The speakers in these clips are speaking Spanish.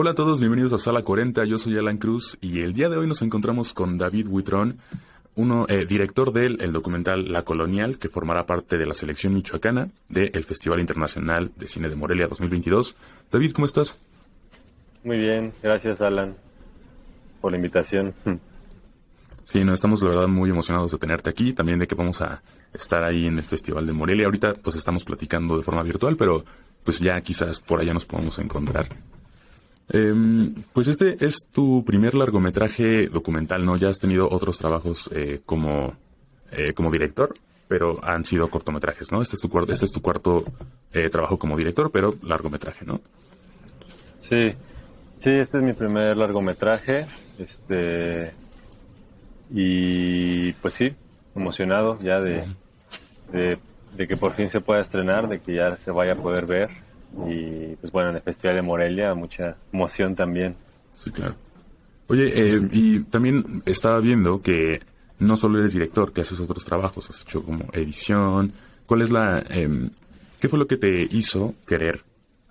Hola a todos, bienvenidos a Sala 40, yo soy Alan Cruz y el día de hoy nos encontramos con David Huitrón, uno, eh, director del el documental La Colonial, que formará parte de la selección michoacana del Festival Internacional de Cine de Morelia 2022. David, ¿cómo estás? Muy bien, gracias Alan por la invitación. Sí, nos estamos la verdad muy emocionados de tenerte aquí, también de que vamos a estar ahí en el Festival de Morelia. Ahorita pues estamos platicando de forma virtual, pero pues ya quizás por allá nos podamos encontrar. Em, pues este es tu primer largometraje documental, ¿no? Ya has tenido otros trabajos eh, como, eh, como director, pero han sido cortometrajes, ¿no? Este es tu, cuarto, este es tu cuarto eh, trabajo como director, pero largometraje, ¿no? Sí, sí, este es mi primer largometraje, este, y pues sí, emocionado ya de, de que por fin se pueda estrenar, de que ya se vaya a poder ver y pues bueno, en el Festival de Morelia mucha emoción también. Sí, claro. Oye, eh, y también estaba viendo que no solo eres director, que haces otros trabajos, has hecho como edición. ¿Cuál es la... Em, ¿Qué fue lo que te hizo querer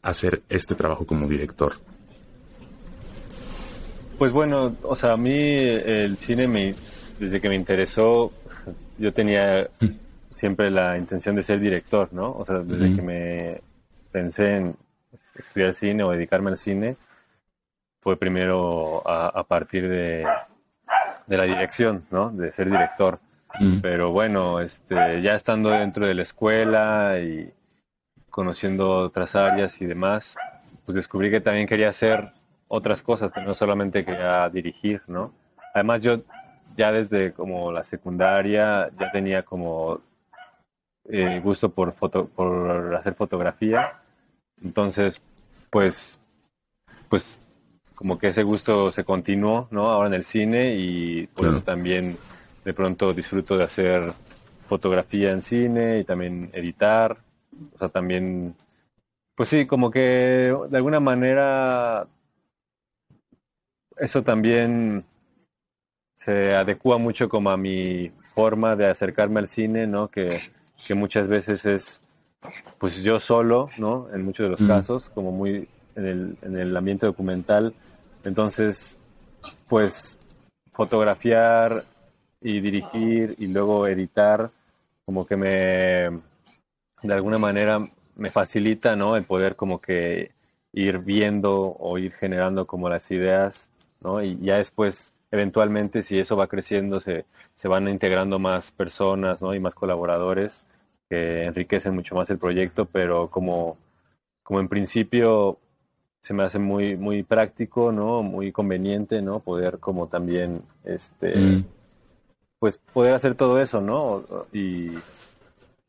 hacer este trabajo como director? Pues bueno, o sea, a mí el cine me, desde que me interesó, yo tenía mm. siempre la intención de ser director, ¿no? O sea, desde que me pensé en estudiar cine o dedicarme al cine fue primero a, partir de, de, la dirección, ¿no? De ser director. Mm. Pero bueno, este, ya estando dentro de la escuela y conociendo otras áreas y demás, pues descubrí que también quería hacer otras cosas, que no solamente quería dirigir, ¿no? Además yo ya desde como la secundaria ya tenía como eh, gusto por, foto, por hacer fotografía entonces, pues, pues como que ese gusto se continuó, ¿no? Ahora en el cine y pues también de pronto disfruto de hacer fotografía en cine y también editar. O sea, también, pues sí, como que de alguna manera eso también se adecua mucho como a mi forma de acercarme al cine, ¿no? Que, que muchas veces es pues yo solo, ¿no? En muchos de los casos, como muy en el, en el ambiente documental. Entonces, pues fotografiar y dirigir y luego editar, como que me, de alguna manera, me facilita, ¿no? El poder como que ir viendo o ir generando como las ideas, ¿no? Y ya después, eventualmente, si eso va creciendo, se, se van integrando más personas, ¿no? Y más colaboradores que enriquecen mucho más el proyecto, pero como, como en principio se me hace muy, muy práctico, ¿no? Muy conveniente, ¿no? Poder como también, este, mm. pues poder hacer todo eso, ¿no? Y,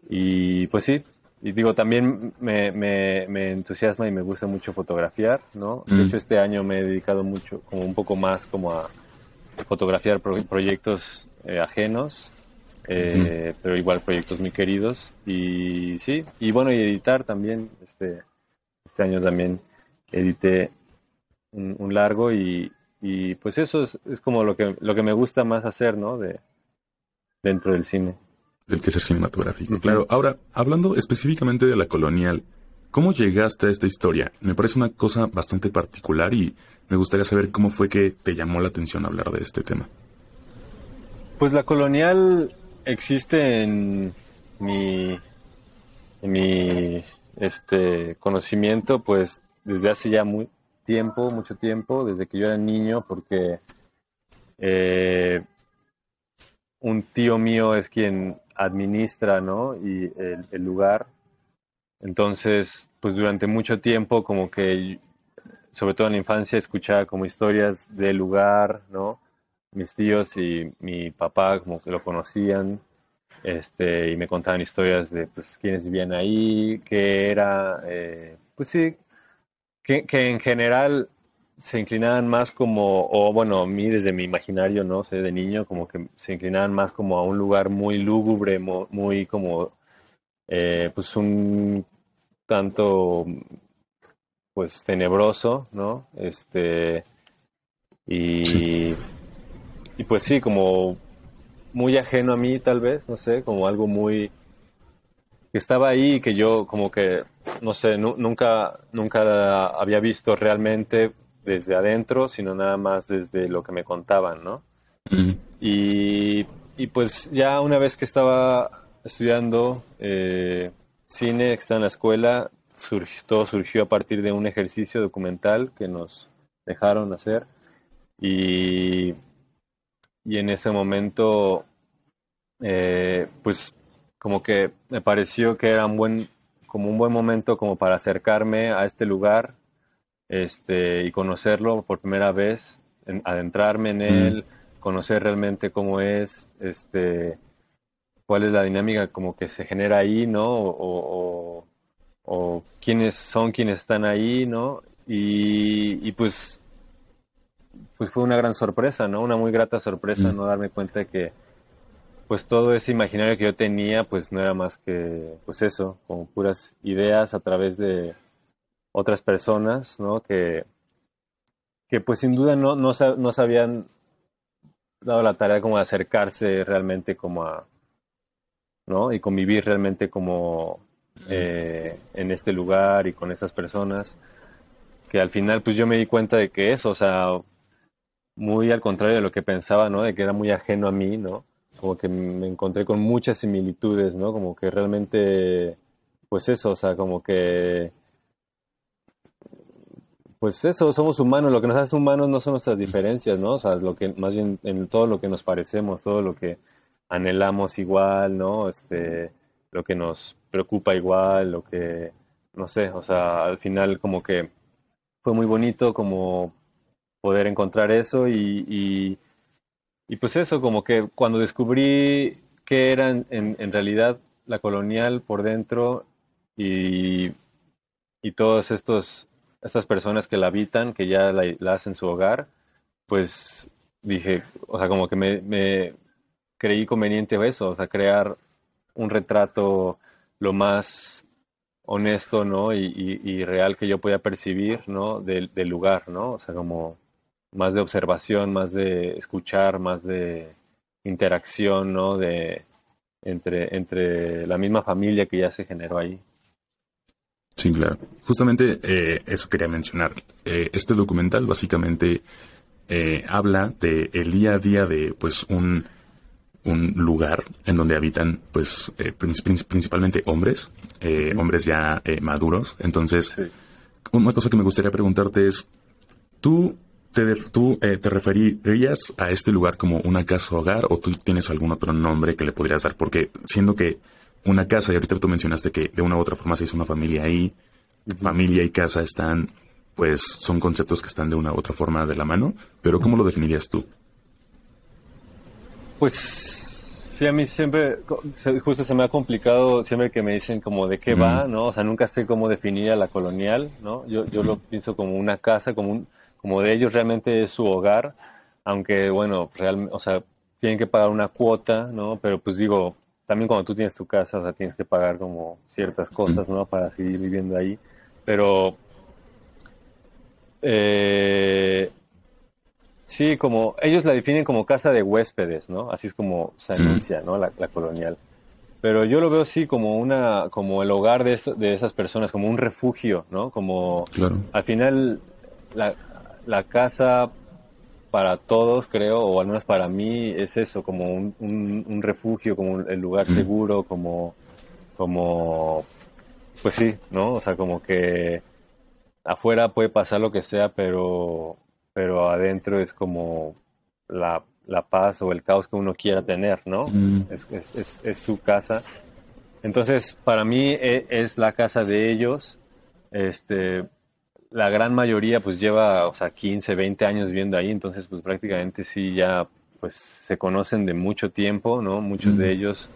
y pues sí, y digo, también me, me, me, entusiasma y me gusta mucho fotografiar, ¿no? De mm. hecho, este año me he dedicado mucho, como un poco más como a fotografiar proyectos eh, ajenos eh, pero igual proyectos muy queridos y sí, y bueno, y editar también, este, este año también edité un, largo y, y, pues eso es, es, como lo que, lo que me gusta más hacer, ¿no? De, dentro del cine. Del que ser cinematográfico, claro. Ahora, hablando específicamente de la colonial, ¿cómo llegaste a esta historia? Me parece una cosa bastante particular y me gustaría saber cómo fue que te llamó la atención hablar de este tema. Pues la colonial existe en mi, mi este, conocimiento, pues desde hace ya muy tiempo, mucho tiempo, desde que yo era niño, porque eh, un tío mío es quien administra, ¿no? Y el, lugar. Entonces, pues durante mucho tiempo, como que, sobre todo en la infancia, escuchaba como historias del lugar, ¿no? Mis tíos y mi papá como que lo conocían este, y me contaban historias de pues, quiénes vivían ahí, qué era, eh, pues sí, que, que, en general se inclinaban más como, o bueno, a mí desde mi imaginario, no sé, de niño, como que se inclinaban más como a un lugar muy lúgubre, muy como, eh, pues un tanto, pues tenebroso, ¿no? Este, y y pues sí, como muy ajeno a mí tal vez, no sé, como algo muy que estaba ahí y que yo como que, no sé, nunca, nunca había visto realmente desde adentro, sino nada más desde lo que me contaban, ¿no? y, y, pues ya una vez que estaba estudiando eh, cine, que está en la escuela, todo surgió a partir de un ejercicio documental que nos dejaron hacer y, y en ese momento eh, pues como que me pareció que era un buen como un buen momento como para acercarme a este lugar este y conocerlo por primera vez adentrarme en mm. él conocer realmente cómo es este cuál es la dinámica como que se genera ahí no o, o quiénes son quienes están ahí, ¿no? Y, pues, pues fue una gran sorpresa, ¿no? Una muy grata sorpresa, mm. ¿no? Darme cuenta de que, pues todo ese imaginario que yo tenía, pues no era más que, pues eso, como puras ideas a través de otras personas, ¿no? Que, que pues sin duda no, no, no se habían dado la tarea como de acercarse realmente como a, ¿no? Y convivir realmente como eh, en este lugar y con esas personas, que al final pues yo me di cuenta de que eso, o sea, muy al contrario de lo que pensaba, ¿no? De que era muy ajeno a mí, ¿no? Como que me encontré con muchas similitudes, ¿no? Como que realmente, pues eso, o sea, como que pues eso, somos humanos, lo que nos hace humanos no son nuestras diferencias, ¿no? O sea, lo que, más bien en todo lo que nos parecemos, todo lo que anhelamos igual, ¿no? Este, lo que nos preocupa igual, lo que, no sé, o sea, al final como que fue muy bonito como poder encontrar eso y, y, pues eso, como que cuando descubrí que era en, realidad la colonial por dentro y, y estos estas personas que la habitan, que ya la, hacen su hogar, pues dije, o sea, como que me, me creí conveniente eso, o sea, crear un retrato lo más honesto, ¿no? Y, real que yo podía percibir, ¿no? Del, lugar, ¿no? O sea, como más de observación, más de escuchar, más de interacción, ¿no? De, entre, entre la misma familia que ya se generó ahí. Sí, claro. Justamente eh, eso quería mencionar. Eh, este documental básicamente eh, habla de el día a día de pues un un lugar en donde habitan, pues, principalmente hombres, hombres ya eh, maduros. Entonces, una cosa que me gustaría preguntarte es, ¿tú te, tú, te referirías a este lugar como una casa hogar o tú tienes algún otro nombre que le podrías dar? Porque siendo que una casa, y ahorita tú mencionaste que de una u otra forma se hizo una familia ahí, familia y casa están, pues, son conceptos que están de una u otra forma de la mano, pero ¿cómo lo definirías tú? Pues sí, a mí siempre, justo se me ha complicado siempre que me dicen como de qué va, ¿no? O sea, nunca sé cómo definir a la colonial, ¿no? Yo, yo lo pienso como una casa, como, un, como de ellos realmente es su hogar, aunque bueno, realmente, o sea, tienen que pagar una cuota, ¿no? Pero pues digo, también cuando tú tienes tu casa, o sea, tienes que pagar como ciertas cosas, ¿no? Para seguir viviendo ahí. Pero eh, Sí, como ellos la definen como casa de huéspedes, ¿no? Así es como se anuncia, ¿no? La, colonial. Pero yo lo veo sí como una, como el hogar de, de esas personas, como un refugio, ¿no? Como al final la, la, casa para todos, creo, o al menos para mí, es eso, como un, un, refugio, como el lugar seguro, como, como, pues sí, ¿no? O sea, como que afuera puede pasar lo que sea, pero pero adentro es como la, paz o el caos que uno quiera tener, ¿no? Mm. Es, su casa. Entonces, para mí e, es, la casa de ellos. Este, la gran mayoría pues lleva, o sea, 15, 20 años viviendo ahí, entonces pues prácticamente sí ya pues se conocen de mucho tiempo, ¿no? Muchos de ellos.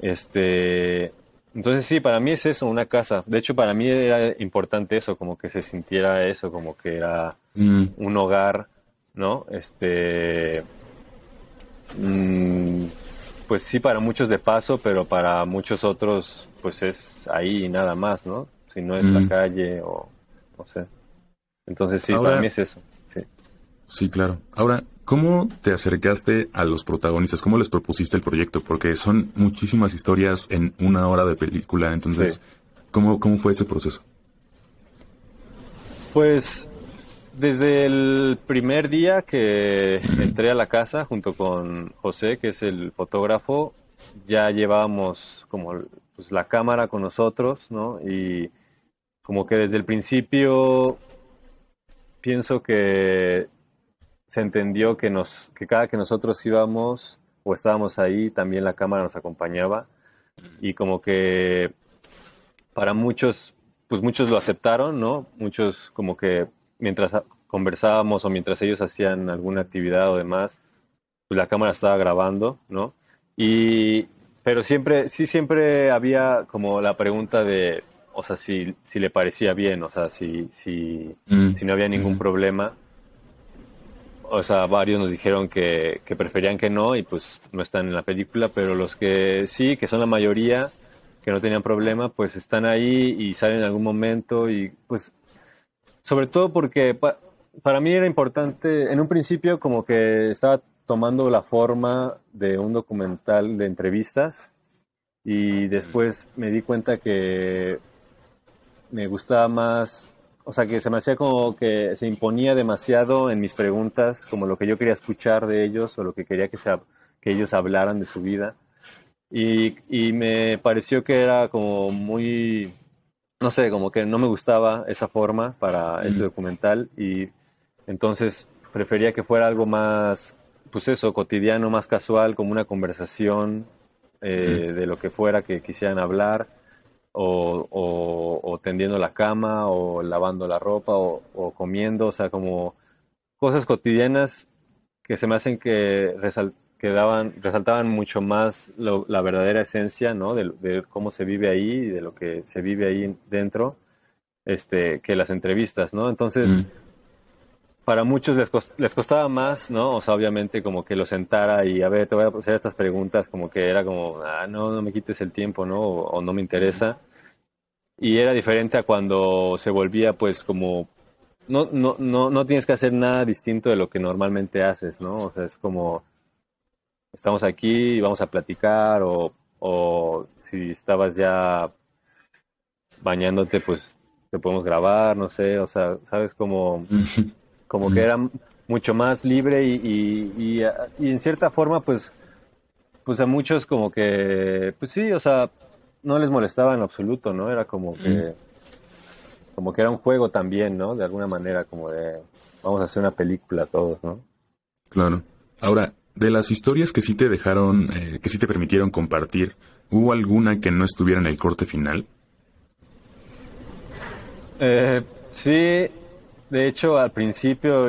Este, entonces sí, para mí es eso, una casa. De hecho, para mí era importante eso, como que se sintiera eso, como que era mm. un hogar, ¿no? Este, mm, pues sí, para muchos de paso, pero para muchos otros, pues es ahí y nada más, ¿no? Si no es la mm. calle o no sé. Entonces sí, para mí es eso. Sí. sí, claro. Ahora, ¿Cómo te acercaste a los protagonistas? ¿Cómo les propusiste el proyecto? Porque son muchísimas historias en una hora de película. Entonces, ¿cómo, ¿cómo fue ese proceso? Pues desde el primer día que entré a la casa junto con José, que es el fotógrafo, ya llevábamos como pues, la cámara con nosotros, ¿no? Y como que desde el principio pienso que se entendió que nos que cada que nosotros íbamos o estábamos ahí también la cámara nos acompañaba. Y como que para muchos pues muchos lo aceptaron no muchos como que mientras conversábamos o mientras ellos hacían alguna actividad o demás pues la cámara estaba grabando no y pero siempre sí siempre había como la pregunta de o sea si si le parecía bien o sea si si, Mm. si no había ningún Mm. problema o sea, varios nos dijeron que, que preferían que no y pues no están en la película, pero los que sí, que son la mayoría, que no tenían problema, pues están ahí y salen en algún momento y pues sobre todo porque pa- para mí era importante, en un principio como que estaba tomando la forma de un documental de entrevistas y después me di cuenta que me gustaba más, o sea, que se me hacía como que se imponía demasiado en mis preguntas, como lo que yo quería escuchar de ellos o lo que quería que, se, que ellos hablaran de su vida. Y, y me pareció que era como muy, no sé, como que no me gustaba esa forma para este Mm. documental y entonces prefería que fuera algo más, pues eso, cotidiano, más casual, como una conversación eh, de lo que fuera que quisieran hablar o, o- o tendiendo la cama, o lavando la ropa, o, o comiendo, o sea, como cosas cotidianas que se me hacen que, resal- que daban, resaltaban mucho más lo- la verdadera esencia, ¿no? De, de cómo se vive ahí y de lo que se vive ahí dentro, este, que las entrevistas, ¿no? Entonces, Mm. Para muchos les, cos- les costaba más, ¿no? O sea, obviamente como que lo sentara y a ver, te voy a hacer estas preguntas, como que era como, ah, no, no me quites el tiempo, ¿no? O, o no me interesa. Y era diferente a cuando se volvía pues como, no, no, no, no tienes que hacer nada distinto de lo que normalmente haces, ¿no? O sea, es como, estamos aquí y vamos a platicar o, o si estabas ya bañándote, pues te podemos grabar, no sé, o sea, sabes como como que era mucho más libre y, y, y, a- y en cierta forma pues pues a muchos como que pues sí o sea no les molestaba en absoluto no era como que como que era un juego también no de alguna manera como de vamos a hacer una película todos no Claro. Ahora, de las historias que sí te dejaron, eh, que sí te permitieron compartir, ¿hubo alguna que no estuviera en el corte final? Eh, sí, de hecho al principio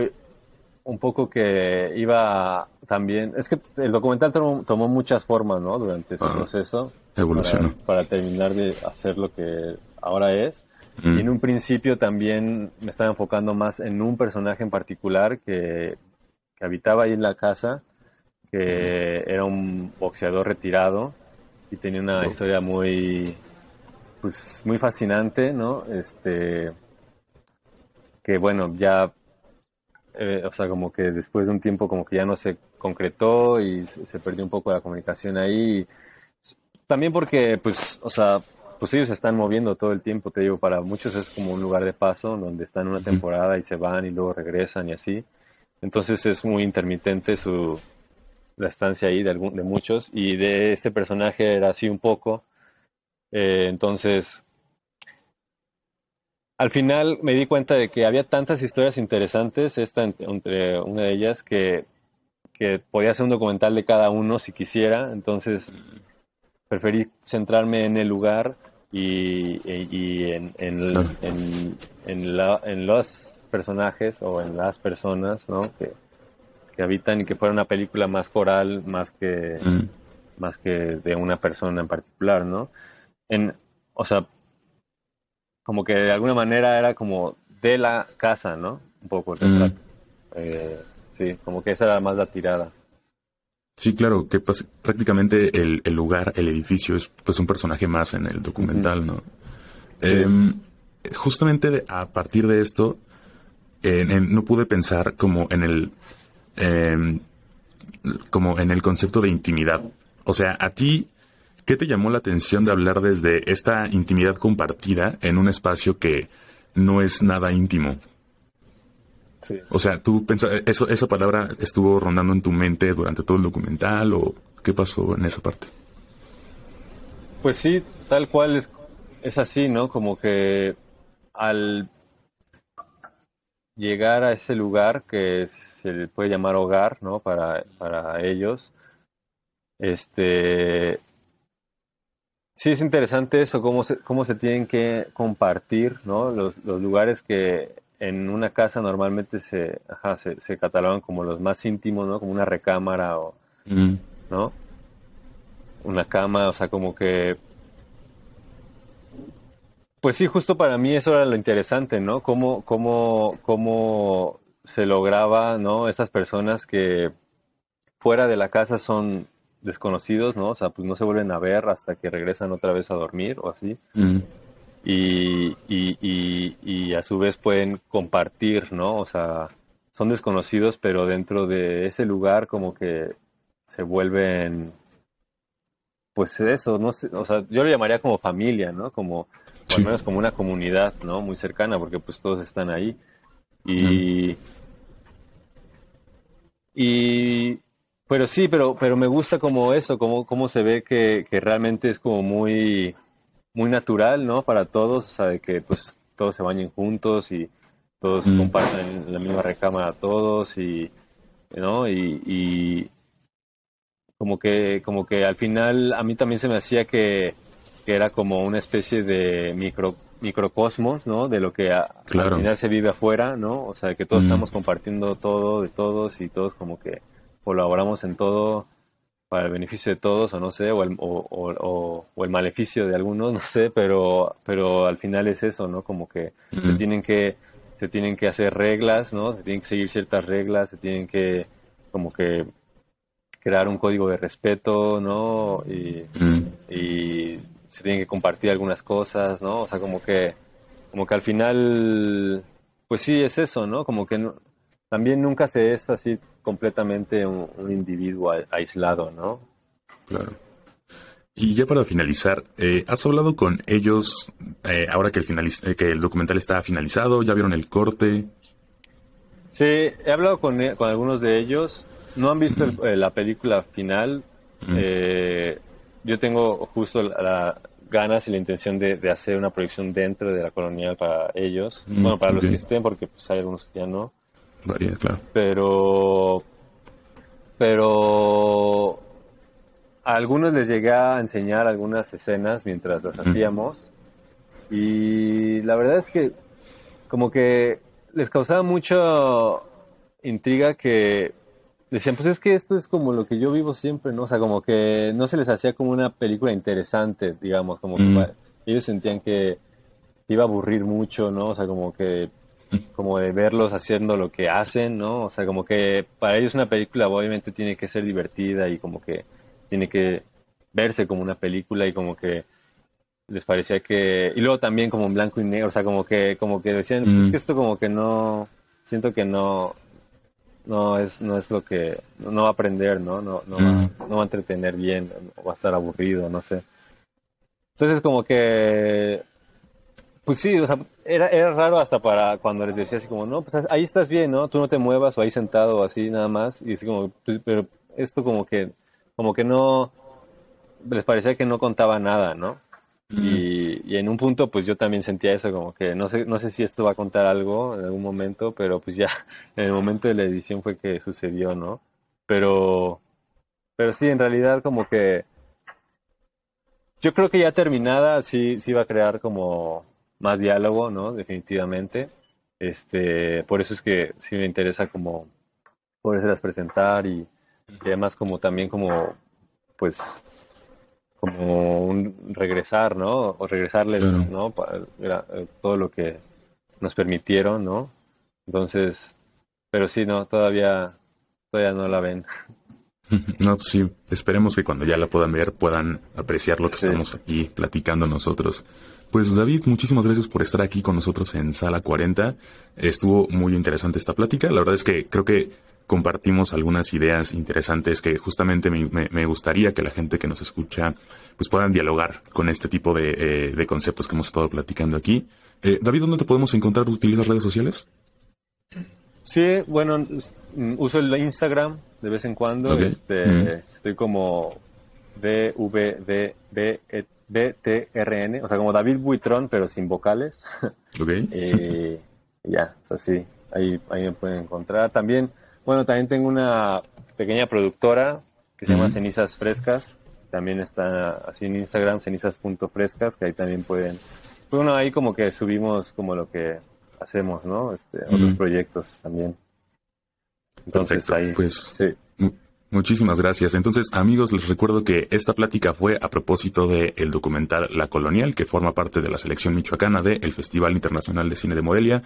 un poco que iba también, es que el documental tomó, tomó muchas formas, ¿no? Durante su Ah, proceso evolucionó. para, para terminar de hacer lo que ahora es. Mm. Y en un principio también me estaba enfocando más en un personaje en particular que, que habitaba ahí en la casa, que era un boxeador retirado y tenía una Oh. historia muy, pues, muy fascinante, ¿no? Este, que bueno, ya, eh, o sea, como que después de un tiempo como que ya no se concretó y se, perdió un poco la comunicación ahí. También porque, pues, o sea, pues ellos se están moviendo todo el tiempo, te digo, para muchos es como un lugar de paso donde están una temporada y se van y luego regresan y así. Entonces es muy intermitente su la estancia ahí de, algún, de muchos y de este personaje era así un poco. Eh, entonces, al final me di cuenta de que había tantas historias interesantes, esta entre, una de ellas, que, que podía ser un documental de cada uno si quisiera. Entonces, preferí centrarme en el lugar y, y- y en, en, en, en la- en los personajes o en las personas ¿no? que, que habitan y que fuera una película más coral, más que, Mm. más que de una persona en particular, ¿no? En, o sea, como que de alguna manera era como de la casa, ¿no? Un poco el Mm. retrato. Eh, sí, como que esa era más la tirada. Sí, claro, que pues, prácticamente el, el lugar, el edificio es pues un personaje más en el documental, ¿no? Sí. Em, justamente a partir de esto, en- en- no pude pensar como en el em, como en el concepto de intimidad. O sea, a ti, ¿qué te llamó la atención de hablar desde esta intimidad compartida en un espacio que no es nada íntimo? O sea, tú pensas, eso, esa palabra estuvo rondando en tu mente durante todo el documental o qué pasó en esa parte? Pues sí, tal cual es, es así, ¿no? Como que al llegar a ese lugar que se le puede llamar hogar, ¿no? Para, para ellos, este, sí es interesante eso, cómo se, cómo se tienen que compartir, ¿no? Los, los lugares que en una casa normalmente se, ajá, se, se, catalogan como los más íntimos, ¿no? Como una recámara o, mm. ¿no? Una cama, o sea, como que... Pues sí, justo para mí eso era lo interesante, ¿no? Cómo, cómo, cómo se lograba, ¿no? Estas personas que fuera de la casa son desconocidos, ¿no? O sea, pues no se vuelven a ver hasta que regresan otra vez a dormir o así. Mm y, y, a su vez pueden compartir, ¿no? O sea, son desconocidos, pero dentro de ese lugar como que se vuelven, pues eso, no sé, o sea, yo lo llamaría como familia, ¿no? Como, al menos como una comunidad, ¿no? Muy cercana, porque pues todos están ahí. Y, y pero sí, pero, pero me gusta como eso, como, como se ve que, que realmente es como muy muy natural, ¿no? Para todos, o sea, de que pues todos se bañen juntos y todos mm. comparten la misma recámara todos y, ¿no? Y, como que, como que al final a mí también se me hacía que, era como una especie de micro, microcosmos, ¿no? De lo que al final se vive afuera, ¿no? O sea, que todos mm. estamos compartiendo todo de todos y todos como que colaboramos en todo para el beneficio de todos, o no sé, o el, o, o, el maleficio de algunos, no sé, pero, pero al final es eso, ¿no? Como que se tienen que se tienen que hacer reglas, ¿no? Se tienen que seguir ciertas reglas, se tienen que como que crear un código de respeto, ¿no? Y, y se tienen que compartir algunas cosas, ¿no? O sea, como que como que al final pues sí es eso, ¿no? Como que no, también nunca se es así completamente un, individuo aislado, ¿no? Claro. Y ya para finalizar, eh, ¿has hablado con ellos eh, ahora que el, eh, que el documental está finalizado? ¿Ya vieron el corte? Sí, he hablado con, con algunos de ellos. No han visto la película final. yo tengo justo la, ganas y la intención de, hacer una proyección dentro de la colonial para ellos. Mm, bueno, para los que estén, porque pues, hay algunos que ya no. Pero, pero a algunos les llegué a enseñar algunas escenas mientras las hacíamos y la verdad es que como que les causaba mucha intriga que decían, pues es que esto es como lo que yo vivo siempre, ¿no? O sea, como que no se les hacía como una película interesante, digamos, como que ellos sentían que iba a aburrir mucho, ¿no? O sea, como que como de verlos haciendo lo que hacen, ¿no? O sea, como que para ellos una película obviamente tiene que ser divertida y como que tiene que verse como una película y como que les parecía que y luego también como en blanco y negro, o sea, como que como que decían, pues es que esto como que no siento que no no es no es lo que no va a aprender, ¿no? No no, va, no va a entretener bien, o va a estar aburrido, no sé. Entonces como que pues sí, o sea, era, era raro hasta para cuando les decía así como, no, pues ahí estás bien, ¿no? Tú no te muevas o ahí sentado o así nada más. Y así como, pues, pero esto como que, como que no, les parecía que no contaba nada, ¿no? y, y, en un punto, pues yo también sentía eso, como que no sé, no sé si esto va a contar algo en algún momento, pero pues ya en el momento de la edición fue que sucedió, ¿no? Pero, pero sí, en realidad como que yo creo que ya terminada sí, sí va a crear como más diálogo, ¿no? Definitivamente. Este, por eso es que sí me interesa como poderse presentar y, además como también como, pues, como un regresar, ¿no? O regresarles, ¿no? Eh, todo lo que nos permitieron, ¿no? Entonces, pero sí, no, todavía, todavía no la ven. No, pues sí, esperemos que cuando ya la puedan ver puedan apreciar lo que estamos aquí platicando nosotros. Pues David, muchísimas gracias por estar aquí con nosotros en Sala 40. Estuvo muy interesante esta plática. La verdad es que creo que compartimos algunas ideas interesantes que justamente me, gustaría que la gente que nos escucha pues puedan dialogar con este tipo de, eh, conceptos que hemos estado platicando aquí. Eh, David, ¿dónde te podemos encontrar? ¿Utilizas redes sociales? Sí, bueno, mm, uso el Instagram de vez en cuando. Este, Estoy como BVDBTRN, o sea, como David Buitrón, pero sin vocales. Ok. y ya, o sea, sí, ahí, ahí me pueden encontrar. También, bueno, también tengo una pequeña productora que se llama Cenizas Frescas. También está así en Instagram, cenizas.frescas, que ahí también pueden. Pues bueno, ahí como que subimos como lo que hacemos, ¿no? Este, otros proyectos también. Entonces ahí. Pues, sí. Muchísimas gracias. Entonces, amigos, les recuerdo que esta plática fue a propósito del el documental La Colonial, que forma parte de la selección michoacana del Festival Internacional de Cine de Morelia.